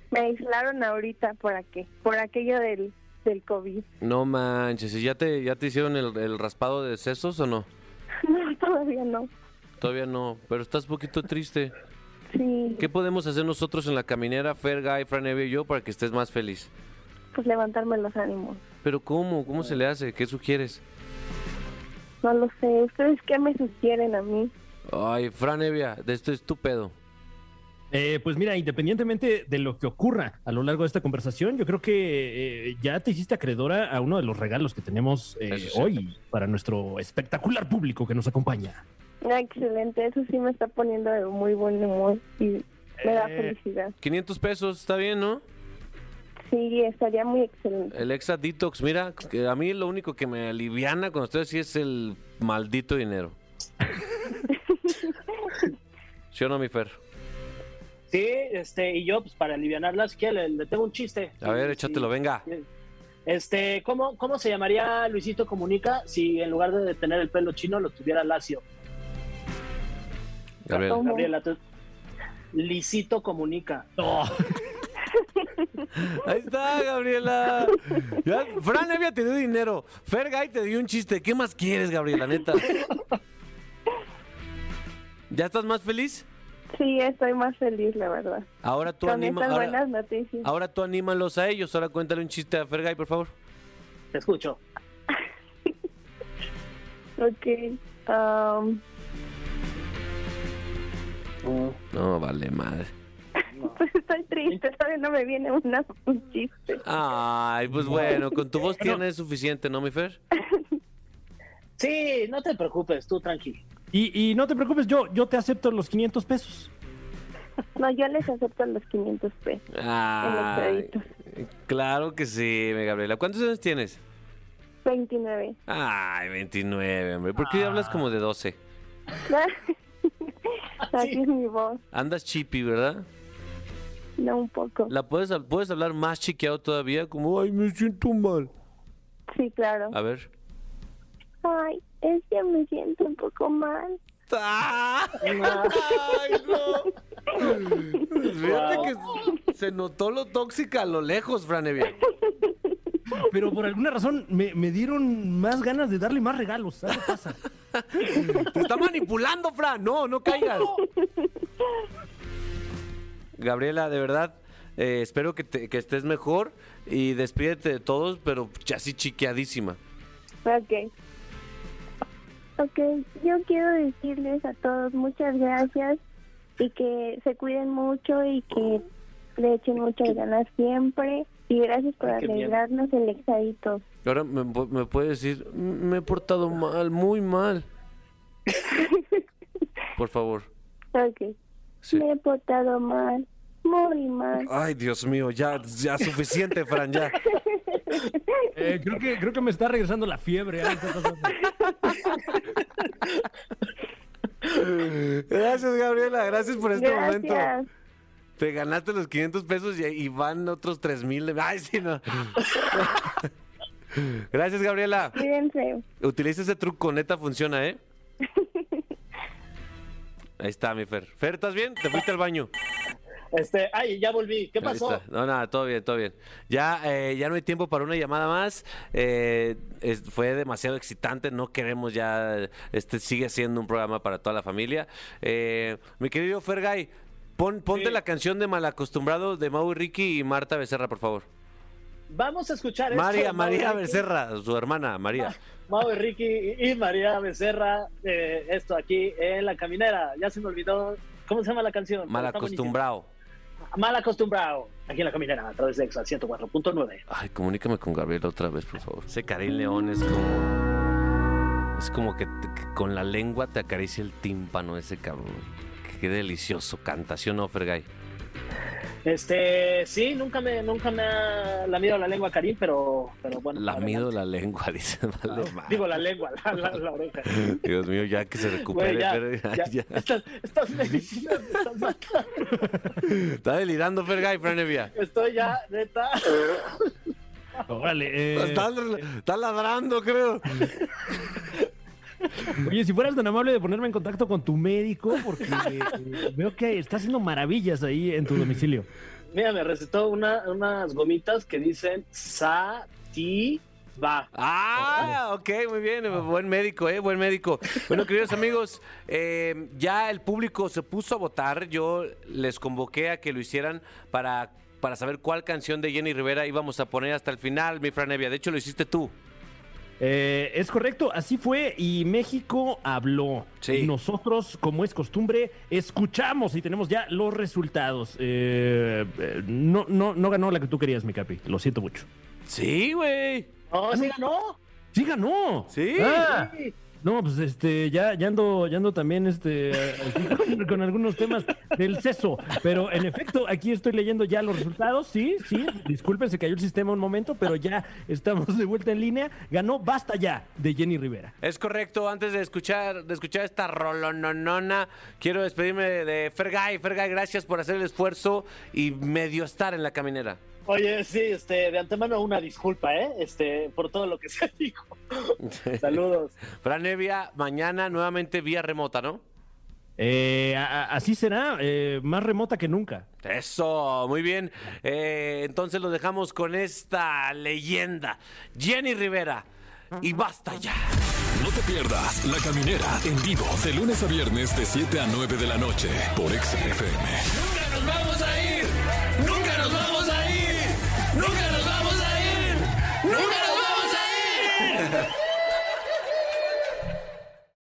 Me aislaron ahorita por aquí, por aquello del, del COVID. No manches, ¿y ya te, ya te hicieron el, el raspado de sesos o no? No, todavía no. Todavía no, pero estás un poquito triste. Sí, ¿Qué podemos hacer nosotros en la caminera, Fer, Guy, Fran, Evia y yo, para que estés más feliz? pues levantarme los ánimos. ¿Pero cómo? ¿Cómo se le hace? ¿Qué sugieres? No lo sé. ¿Ustedes qué me sugieren a mí? Ay, Fran Evia, de esto es tu pedo. Eh, pues mira, independientemente de lo que ocurra a lo largo de esta conversación, yo creo que eh, ya te hiciste acreedora a uno de los regalos que tenemos eh, hoy para nuestro espectacular público que nos acompaña. Excelente, eso sí me está poniendo de muy buen humor y me da Eh. felicidad. 500 pesos, está bien, ¿no? Sí, estaría muy excelente. El Exa Detox, mira, que a mí lo único que me aliviana con ustedes sí es el maldito dinero. ¿Sí o no, mi Fer? Sí, este, y yo, pues para alivianarla, si quiere, le, le tengo un chiste. A ver, échatelo, sí. venga. Este, ¿cómo, ¿cómo se llamaría Luisito Comunica si en lugar de tener el pelo chino lo tuviera lacio? Gabriel. Gabriela, tú- Lisito Comunica. Ahí está, Gabriela. Ya, Fran Evia te dio dinero. Fer Guy te dio un chiste. ¿Qué más quieres, Gabriela, neta? ¿Ya estás más feliz? Sí, estoy más feliz, la verdad. Ahora tú Con anima, ahora, buenas noticias. ahora tú anímalos a ellos. Ahora cuéntale un chiste a Fergay, por favor. Te escucho. Ok. um, No, vale, madre. pues estoy triste, todavía no me viene una, un chiste. Ay, pues bueno, con tu voz tierna es suficiente, ¿no, mi Fer? Sí, no te preocupes, tú tranquilo. Y, y no te preocupes, yo, yo te acepto los 500 pesos. No, yo les acepto los 500 pesos. Créditos. claro que sí, mi Gabriela. ¿Cuántos años tienes? 29. Ay, 29, hombre. ¿Por qué hablas como de 12? Así es mi voz. Andas chippy, ¿verdad? No, un poco. ¿La puedes, puedes hablar más chiqueado todavía? Como, ay, me siento mal. Sí, claro. A ver. Ay, es que me siento un poco mal. ¡Ah! ¡Ay, no! Fíjate que se notó lo tóxica a lo lejos, Franevia. Pero por alguna razón me, me dieron más ganas de darle más regalos. ¿Sabes qué pasa? Te está manipulando, Fran. No, no caigas. Gabriela, de verdad, eh, espero que, te- que estés mejor y despídete de todos, pero ya así chiqueadísima. Ok. Ok, yo quiero decirles a todos muchas gracias y que se cuiden mucho y que le echen muchas ganas siempre. Y gracias por Ay, miedo. alegrarnos el exadito. Ahora me, me puede decir, "M- me he portado mal, muy mal. Por favor. Ok. Sí. Me he portado mal, muy mal. Ay, Dios mío, ya, ya suficiente, Fran, ya. Eh, creo, que, creo que me está regresando la fiebre. ¿eh? Gracias, Gabriela, gracias por este momento. Te ganaste los 500 pesos y, y van otros 3 mil. Ay, sí, no. Gracias, Gabriela. Cuídense. Utiliza ese truco, neta funciona, ¿eh? Ahí está, mi Fer. Fer, ¿estás bien? ¿Te fuiste al baño? Este, ay, ya volví. ¿Qué pasó? No, nada, todo bien, todo bien. Ya, eh, ya no hay tiempo para una llamada más. Eh, es- fue demasiado excitante. No queremos ya. Este sigue siendo un programa para toda la familia. Eh, mi querido Fergay, pon, ponte Sí. la canción de Malacostumbrado de Mau y Ricky y Marta Becerra, por favor. Vamos a escuchar esto, María, Mau María Ricky. Becerra, su hermana, María. Mau y Ricky y María Becerra, eh, esto aquí en La Caminera. Ya se me olvidó. ¿Cómo se llama la canción? Malacostumbrado. Mal acostumbrado. Aquí en La Caminera, a través de Exa 104.9. Ay, comunícame con Gabriel otra vez, por favor. Ese Karim León es como. Es como que, te- que con la lengua te acaricia el tímpano ese cabrón. Qué delicioso canta, ¿sí o no, Fergay? Este, sí, nunca me, nunca me ha lamido la lengua Karim, pero, pero bueno. Lamido la lengua, dice. Vale. Digo la lengua, la, la, la oreja. Dios mío, ya que se recupere. Ya, Fer- ya, ya. Estas, estas medicinas me están matando. Está delirando, Fergay, Franevia. Estoy ya, neta. Órale, eh, Está, está ladrando, creo. Oye, si fueras tan amable de ponerme en contacto con tu médico, porque eh, veo que está haciendo maravillas ahí en tu domicilio. Mira, me recetó una, unas gomitas que dicen Sativa. Ah, ok, muy bien, buen médico, eh, buen médico. Bueno, queridos amigos, eh, ya el público se puso a votar. Yo les convoqué a que lo hicieran para, para saber cuál canción de Jenny Rivera íbamos a poner hasta el final, mi Franevia. De hecho, lo hiciste tú. Eh, es correcto, así fue y México habló. Sí. Nosotros, como es costumbre, escuchamos y tenemos ya los resultados. Eh, eh, no, no, no ganó la que tú querías, mi capi. Lo siento mucho. Sí, güey. No, sí ganó. Sí ganó. Sí. Ah, Sí. No, pues este, ya, ya ando, ya ando también este, con, con algunos temas del seso. Pero en efecto, aquí estoy leyendo ya los resultados. Sí, sí. Disculpen, se cayó el sistema un momento, pero ya estamos de vuelta en línea. Ganó Basta ya de Jenny Rivera. Es correcto, antes de escuchar, de escuchar esta rolononona, quiero despedirme de Fergay. Fergay, gracias por hacer el esfuerzo y medio estar en la caminera. Oye, sí, este, de antemano una disculpa, ¿eh? Este, por todo lo que se dijo. Saludos. Fran Evia, mañana nuevamente vía remota, ¿no? Eh, a- así será, eh, más remota que nunca. Eso, muy bien. Eh, entonces lo dejamos con esta leyenda, Jenny Rivera. Y basta ya. No te pierdas La Caminera en vivo de lunes a viernes de 7 a 9 de la noche por Exa